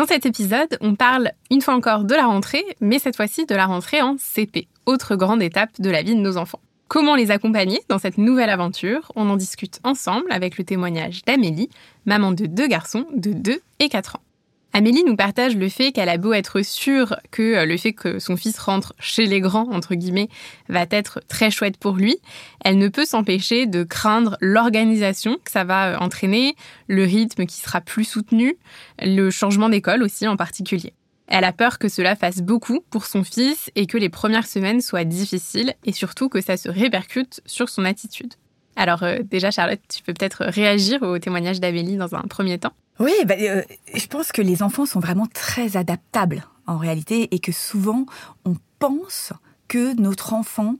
Dans cet épisode, on parle une fois encore de la rentrée, mais cette fois-ci de la rentrée en CP, autre grande étape de la vie de nos enfants. Comment les accompagner dans cette nouvelle aventure? On en discute ensemble avec le témoignage d'Amélie, maman de deux garçons de 2 et 4 ans. Amélie nous partage le fait qu'elle a beau être sûre que euh, le fait que son fils rentre chez les grands, entre guillemets, va être très chouette pour lui, elle ne peut s'empêcher de craindre l'organisation que ça va euh, entraîner, le rythme qui sera plus soutenu, le changement d'école aussi en particulier. Elle a peur que cela fasse beaucoup pour son fils et que les premières semaines soient difficiles et surtout que ça se répercute sur son attitude. Alors euh, déjà Charlotte, tu peux peut-être réagir au témoignage d'Amélie dans un premier temps Oui, bah, euh, je pense que les enfants sont vraiment très adaptables en réalité et que souvent on pense que notre enfant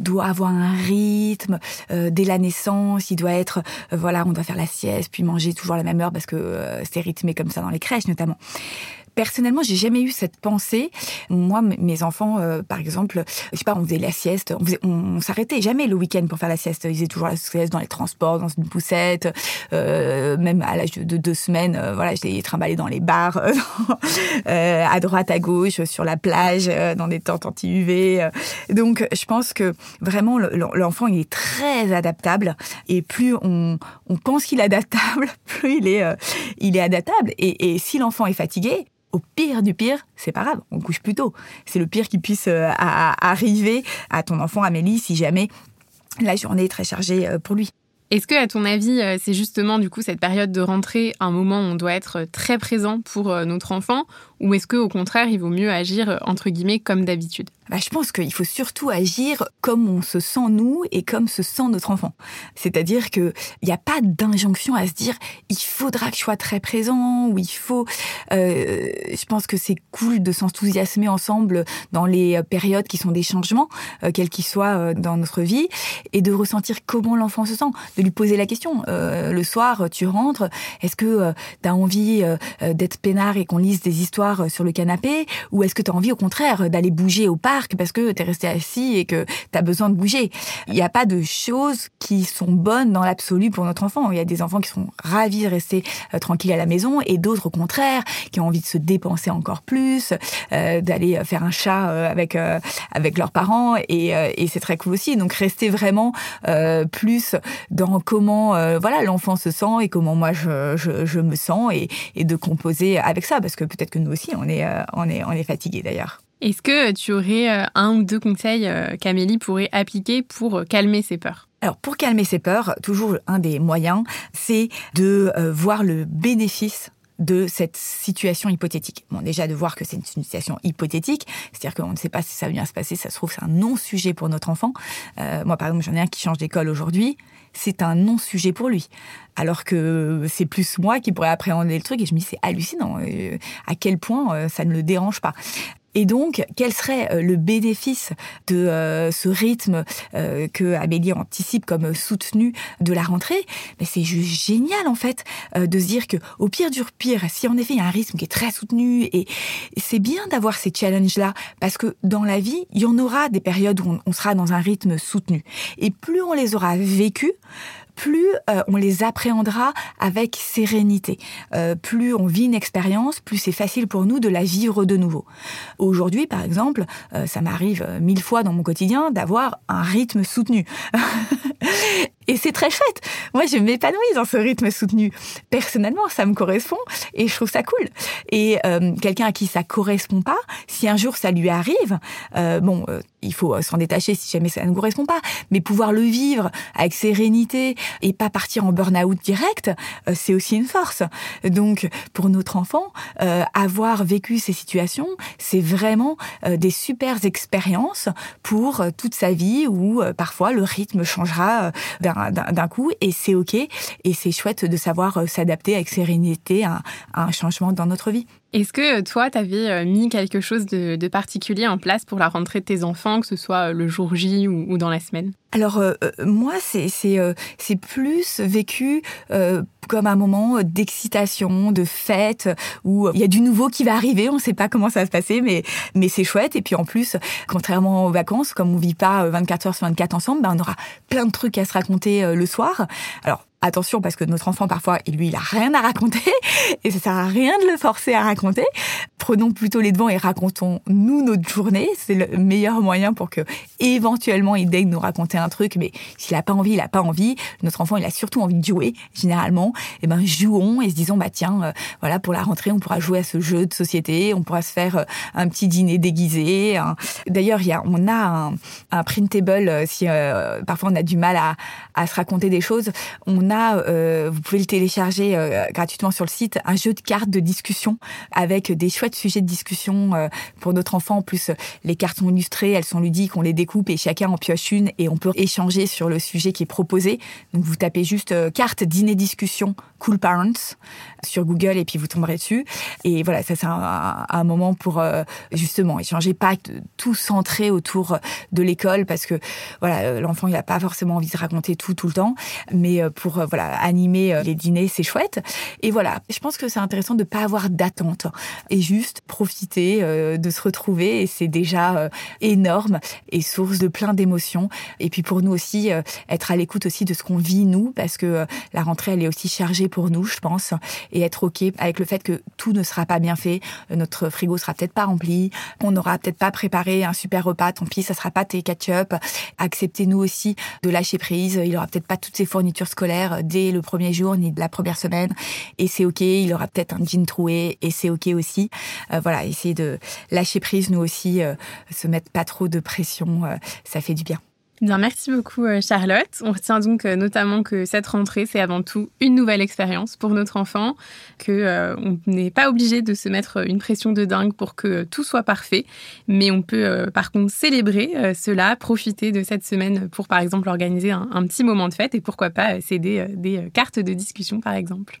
doit avoir un rythme euh, dès la naissance, il doit être, voilà, on doit faire la sieste, puis manger toujours à la même heure parce que c'est rythmé comme ça dans les crèches notamment personnellement, j'ai jamais eu cette pensée. Moi, mes enfants, euh, par exemple, je sais pas, on faisait la sieste, on, on, s'arrêtait jamais le week-end pour faire la sieste. Ils faisaient toujours la sieste dans les transports, dans une poussette, euh, même à l'âge de, deux semaines. Euh, voilà, je les trimballais dans les bars, euh, à droite, à gauche, sur la plage, dans des tentes anti-UV. Donc, je pense que vraiment, l'enfant, il est très adaptable. Et plus on, pense qu'il est adaptable, plus il est, il est adaptable. Et, si l'enfant est fatigué, au pire du pire, c'est pas grave, on couche plus tôt. C'est le pire qui puisse euh, arriver à ton enfant Amélie si jamais la journée est très chargée euh, pour lui. Est-ce que, à ton avis, euh, c'est justement du coup cette période de rentrée un moment où on doit être très présent pour notre enfant, ou est-ce que au contraire il vaut mieux agir entre guillemets comme d'habitude? Bah, je pense qu'il faut surtout agir comme on se sent nous et comme se sent notre enfant. C'est-à-dire que il n'y a pas d'injonction à se dire il faudra que je sois très présent ou il faut. Euh, je pense que c'est cool de s'enthousiasmer ensemble dans les périodes qui sont des changements, euh, quels qu'ils soient euh, dans notre vie, et de ressentir comment l'enfant se sent, de lui poser la question. Euh, le soir, tu rentres, est-ce que euh, tu as envie d'être peinard et qu'on lise des histoires sur le canapé, ou est-ce que tu as envie au contraire d'aller bouger au parc parce que tu es resté assis et que tu as besoin de bouger? Il n'y a pas de choses qui sont bonnes dans l'absolu pour notre enfant. Il y a des enfants qui sont ravis de rester euh, tranquilles à la maison et d'autres au contraire qui ont envie de se dépenser encore plus, euh, d'aller faire un chat euh, avec avec leurs parents et, et c'est très cool aussi. Donc rester vraiment plus dans comment voilà l'enfant se sent et comment moi je, je, je me sens et, et, de composer avec ça parce que peut-être que nous aussi on est on est on est fatigué d'ailleurs. Est-ce que tu aurais euh, un ou deux conseils euh, qu'Amélie pourrait appliquer pour euh, calmer ses peurs? Alors pour calmer ses peurs, toujours un des moyens, c'est de voir le bénéfice de cette situation hypothétique. Bon, déjà de voir que c'est une situation hypothétique, c'est-à-dire qu'on ne sait pas si ça va bien se passer, ça se trouve c'est un non-sujet pour notre enfant. moi par exemple j'en ai un qui change d'école aujourd'hui, c'est un non-sujet pour lui. Alors que c'est plus moi qui pourrais appréhender le truc et je me dis c'est hallucinant à quel point ça ne le dérange pas. Et donc, quel serait euh, le bénéfice de euh, ce rythme euh, que Amélie anticipe comme soutenu de la rentrée? Mais c'est juste génial en fait de se dire que au pire du pire, si en effet il y a un rythme qui est très soutenu et c'est bien d'avoir ces challenges là parce que dans la vie, il y en aura des périodes où on sera dans un rythme soutenu. Et plus on les aura vécues, plus euh, on les appréhendra avec sérénité. Euh, plus on vit une expérience, plus c'est facile pour nous de la vivre de nouveau. Aujourd'hui, par exemple, euh, ça m'arrive mille fois dans mon quotidien d'avoir un rythme soutenu. Et c'est très chouette. Moi, je m'épanouis dans ce rythme soutenu. Personnellement, ça me correspond et je trouve ça cool. Et quelqu'un à qui ça correspond pas, si un jour ça lui arrive, bon, il faut s'en détacher si jamais ça ne correspond pas, mais pouvoir le vivre avec sérénité, et pas partir en burn-out direct, euh, c'est aussi une force. Donc pour notre enfant, euh, avoir vécu ces situations, c'est vraiment euh, des super expériences pour toute sa vie où parfois le rythme changera ça d'un coup et c'est ok et c'est chouette de savoir s'adapter avec sérénité à, un changement dans notre vie. Est-ce que toi, tu avais mis quelque chose de, particulier en place pour la rentrée de tes enfants, que ce soit le jour J ou, dans la semaine? Alors, moi, c'est c'est plus vécu comme un moment d'excitation, de fête, où il y a du nouveau qui va arriver, on ne sait pas comment ça va se passer, mais, mais c'est chouette. Et puis en plus, contrairement aux vacances, comme on vit pas 24 heures sur 24 ensemble, ben on aura plein de trucs à se raconter euh, le soir. Alors, attention parce que notre enfant parfois lui il a rien à raconter et ça sert à rien de le forcer à raconter prenons plutôt les devants et racontons nous notre journée. C'est le meilleur moyen pour que éventuellement il daigne nous raconter un truc mais s'il a pas envie il a pas envie. Notre enfant il a surtout envie de jouer généralement. Et eh ben jouons et se disons bah tiens euh, voilà pour la rentrée on pourra jouer à ce jeu de société on pourra se faire euh, un petit dîner déguisé d'ailleurs il y a on a un, un printable euh, si parfois on a du mal à, se raconter des choses. On a vous pouvez le télécharger gratuitement sur le site, un jeu de cartes de discussion avec des chouettes sujets de discussion euh, pour notre enfant. En plus, les cartes sont illustrées, elles sont ludiques, on les découpe et chacun en pioche une et on peut échanger sur le sujet qui est proposé. Donc vous tapez juste carte dîner discussion Cool Parents sur Google et puis vous tomberez dessus. Et voilà, ça c'est un, moment pour justement échanger, pas tout centré autour de l'école parce que voilà, l'enfant il n'a pas forcément envie de raconter tout tout le temps, mais pour euh, voilà animer euh, les dîners, c'est chouette. Et voilà, je pense que c'est intéressant de ne pas avoir d'attente et juste profiter euh, de se retrouver et c'est déjà énorme et source de plein d'émotions. Et puis pour nous aussi être à l'écoute aussi de ce qu'on vit nous parce que la rentrée elle est aussi chargée pour nous, je pense, et être ok avec le fait que tout ne sera pas bien fait, notre frigo sera peut-être pas rempli, on n'aura peut-être pas préparé un super repas, tant pis, ça sera pas tes ketchup. Acceptez nous aussi de lâcher prise, il aura peut-être pas toutes ses fournitures scolaires dès le premier jour ni de la première semaine. Et c'est OK, il aura peut-être un jean troué et c'est OK aussi. Euh, voilà, essayer de lâcher prise, nous aussi, euh, se mettre pas trop de pression, euh, ça fait du bien. Bien, merci beaucoup Charlotte. On retient donc notamment que cette rentrée, c'est avant tout une nouvelle expérience pour notre enfant, que euh, on n'est pas obligé de se mettre une pression de dingue pour que tout soit parfait, mais on peut par contre célébrer cela, profiter de cette semaine pour par exemple organiser un, un petit moment de fête et pourquoi pas céder des cartes de discussion par exemple.